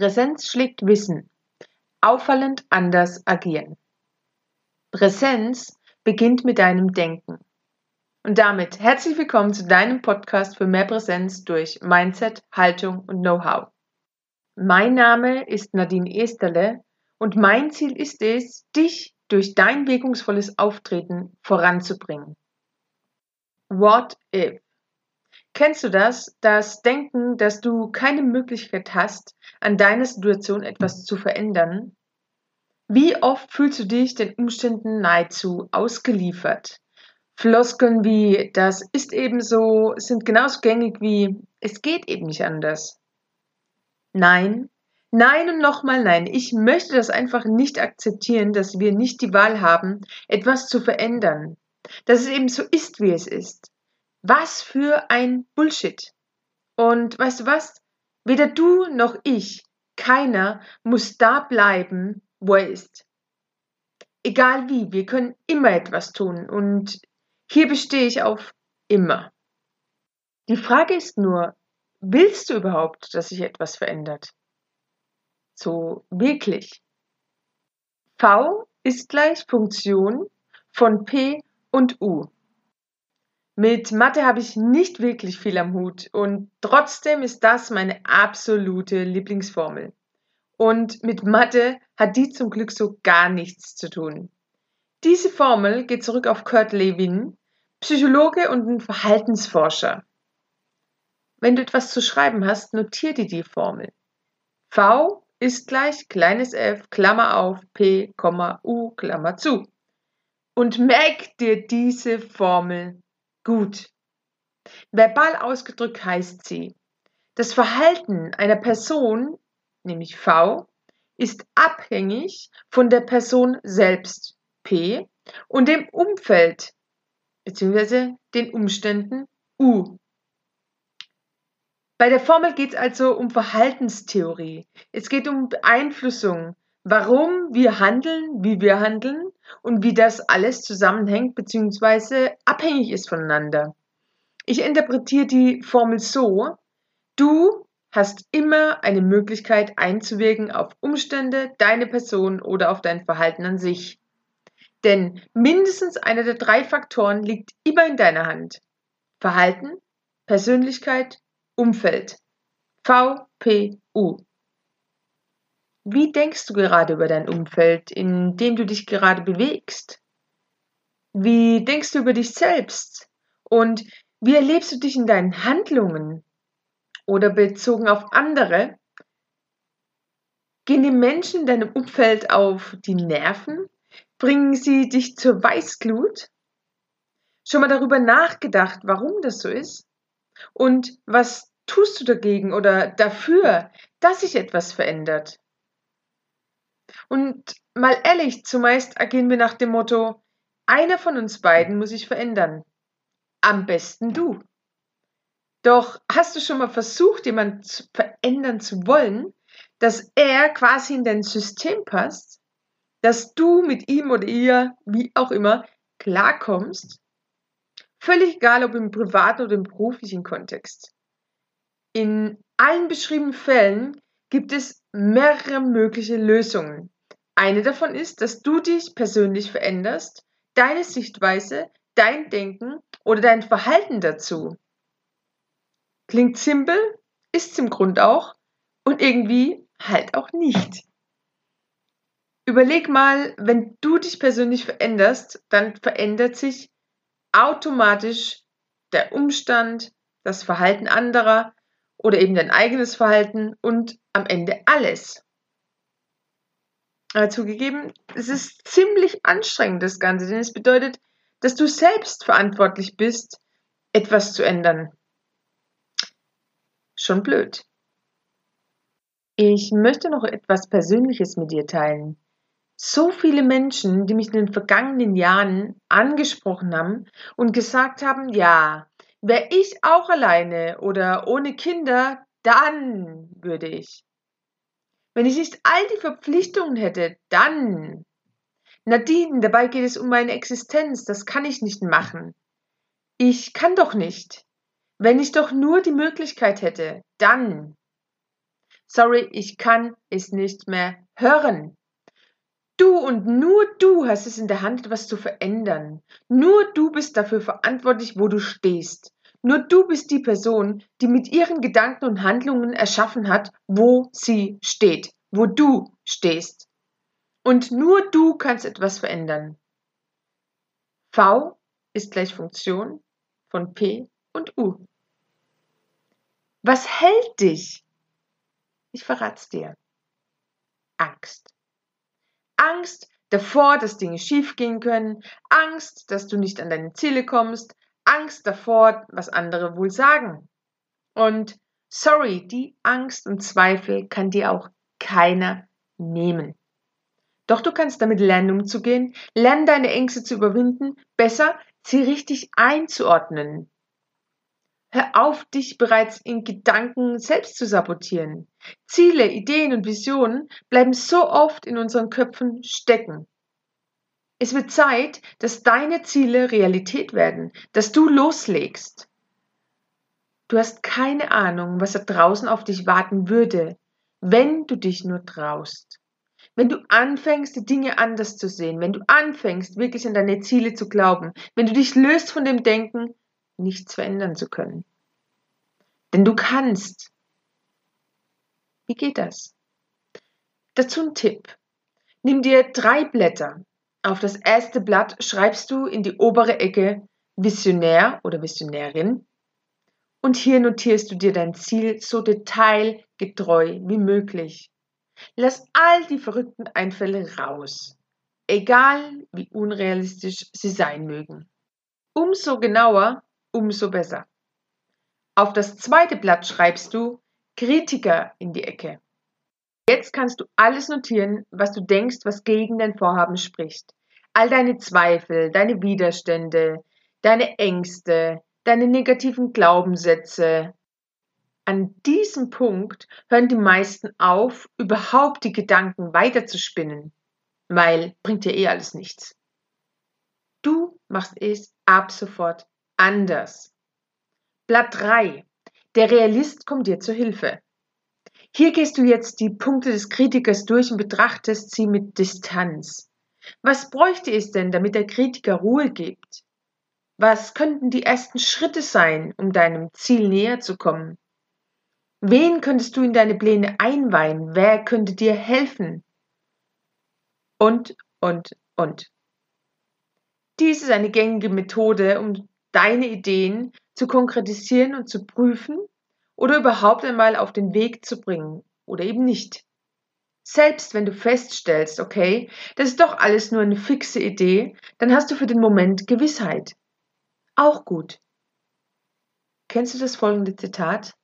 Präsenz schlägt Wissen. Auffallend anders agieren. Präsenz beginnt mit deinem Denken. Und damit herzlich willkommen zu deinem Podcast für mehr Präsenz durch Mindset, Haltung und Know-how. Mein Name ist Nadine Esterle und mein Ziel ist es, dich durch dein wirkungsvolles Auftreten voranzubringen. What if? Kennst du das? Das Denken, dass du keine Möglichkeit hast, an deiner Situation etwas zu verändern? Wie oft fühlst du dich den Umständen nahezu ausgeliefert? Floskeln wie das ist eben so sind genauso gängig wie es geht eben nicht anders. Nein, nein und nochmal nein. Ich möchte das einfach nicht akzeptieren, dass wir nicht die Wahl haben, etwas zu verändern. Dass es eben so ist, wie es ist. Was für ein Bullshit. Und weißt du was? Weder du noch ich, keiner muss da bleiben, wo er ist. Egal wie, wir können immer etwas tun und hier bestehe ich auf immer. Die Frage ist nur, willst du überhaupt, dass sich etwas verändert? So wirklich. V ist gleich Funktion von P und U. Mit Mathe habe ich nicht wirklich viel am Hut und trotzdem ist das meine absolute Lieblingsformel. Und mit Mathe hat die zum Glück so gar nichts zu tun. Diese Formel geht zurück auf Kurt Lewin, Psychologe und ein Verhaltensforscher. Wenn du etwas zu schreiben hast, notier dir die Formel. V ist gleich kleines f, Klammer auf, P, U, Klammer zu. Und merk dir diese Formel Gut. Verbal ausgedrückt heißt sie, das Verhalten einer Person, nämlich V, ist abhängig von der Person selbst, P, und dem Umfeld bzw. den Umständen, U. Bei der Formel geht es also um Verhaltenstheorie. Es geht um Beeinflussung, warum wir handeln, wie wir handeln und wie das alles zusammenhängt bzw. abhängig ist voneinander. Ich interpretiere die Formel so, du hast immer eine Möglichkeit einzuwirken auf Umstände, deine Person oder auf dein Verhalten an sich. Denn mindestens einer der drei Faktoren liegt immer in deiner Hand. Verhalten, Persönlichkeit, Umfeld. VPU. Wie denkst du gerade über dein Umfeld, in dem du dich gerade bewegst? Wie denkst du über dich selbst? Und wie erlebst du dich in deinen Handlungen? Oder bezogen auf andere? Gehen die Menschen in deinem Umfeld auf die Nerven? Bringen sie dich zur Weißglut? Schon mal darüber nachgedacht, warum das so ist? Und was tust du dagegen oder dafür, dass sich etwas verändert? Und mal ehrlich, zumeist agieren wir nach dem Motto, einer von uns beiden muss sich verändern. Am besten du. Doch hast du schon mal versucht, jemanden zu verändern zu wollen, dass er quasi in dein System passt, dass du mit ihm oder ihr, wie auch immer, klarkommst? Völlig egal, ob im privaten oder im beruflichen Kontext. In allen beschriebenen Fällen gibt es mehrere mögliche Lösungen. Eine davon ist, dass du dich persönlich veränderst, deine Sichtweise, dein Denken oder dein Verhalten dazu. Klingt simpel, ist im Grund auch und irgendwie halt auch nicht. Überleg mal, wenn du dich persönlich veränderst, dann verändert sich automatisch der Umstand, das Verhalten anderer oder eben dein eigenes Verhalten und am Ende alles. Aber zugegeben, es ist ziemlich anstrengend, das Ganze, denn es bedeutet, dass du selbst verantwortlich bist, etwas zu ändern. Schon blöd. Ich möchte noch etwas Persönliches mit dir teilen. So viele Menschen, die mich in den vergangenen Jahren angesprochen haben und gesagt haben, ja, wäre ich auch alleine oder ohne Kinder, dann würde ich. Wenn ich nicht all die Verpflichtungen hätte, dann. Nadine, dabei geht es um meine Existenz, das kann ich nicht machen. Ich kann doch nicht. Wenn ich doch nur die Möglichkeit hätte, dann. sorry, ich kann es nicht mehr hören. Du und nur du hast es in der Hand, etwas zu verändern. Nur du bist dafür verantwortlich, wo du stehst. Nur du bist die Person, die mit ihren Gedanken und Handlungen erschaffen hat, wo sie steht, wo du stehst. Und nur du kannst etwas verändern. V ist gleich Funktion von P und U. Was hält dich? Ich verrat's dir. Angst. Angst davor, dass Dinge schiefgehen können, Angst, dass du nicht an deine Ziele kommst, Angst davor, was andere wohl sagen. Und sorry, die Angst und Zweifel kann dir auch keiner nehmen. Doch du kannst damit lernen, umzugehen, lernen deine Ängste zu überwinden, besser sie richtig einzuordnen. Hör auf, dich bereits in Gedanken selbst zu sabotieren. Ziele, Ideen und Visionen bleiben so oft in unseren Köpfen stecken. Es wird Zeit, dass deine Ziele Realität werden, dass du loslegst. Du hast keine Ahnung, was da draußen auf dich warten würde, wenn du dich nur traust. Wenn du anfängst, die Dinge anders zu sehen, wenn du anfängst, wirklich an deine Ziele zu glauben, wenn du dich löst von dem Denken, nichts verändern zu können. Denn du kannst. Wie geht das? Dazu ein Tipp. Nimm dir drei Blätter. Auf das erste Blatt schreibst du in die obere Ecke Visionär oder Visionärin und hier notierst du dir dein Ziel so detailgetreu wie möglich. Lass all die verrückten Einfälle raus, egal wie unrealistisch sie sein mögen. Umso genauer, umso besser. Auf das zweite Blatt schreibst du Kritiker in die Ecke. Jetzt kannst du alles notieren, was du denkst, was gegen dein Vorhaben spricht. All deine Zweifel, deine Widerstände, deine Ängste, deine negativen Glaubenssätze. An diesem Punkt hören die meisten auf, überhaupt die Gedanken weiterzuspinnen, weil bringt dir eh alles nichts. Du machst es ab sofort anders. Blatt 3. Der Realist kommt dir zur Hilfe. Hier gehst du jetzt die Punkte des Kritikers durch und betrachtest sie mit Distanz. Was bräuchte es denn, damit der Kritiker Ruhe gibt? Was könnten die ersten Schritte sein, um deinem Ziel näher zu kommen? Wen könntest du in deine Pläne einweihen? Wer könnte dir helfen? Und, und, und. Dies ist eine gängige Methode, um deine Ideen zu konkretisieren und zu prüfen oder überhaupt einmal auf den Weg zu bringen oder eben nicht. Selbst wenn du feststellst, okay, das ist doch alles nur eine fixe Idee, dann hast du für den Moment Gewissheit. Auch gut. Kennst du das folgende Zitat?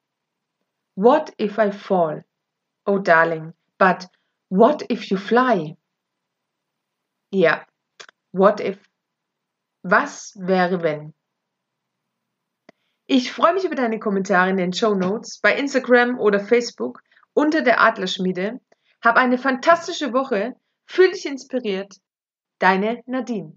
What if I fall? Oh darling, but what if you fly? Ja, what if? Was wäre wenn? Ich freue mich über deine Kommentare in den Show Notes bei Instagram oder Facebook unter der Adlerschmiede. Hab eine fantastische Woche, fühl dich inspiriert. Deine Nadine.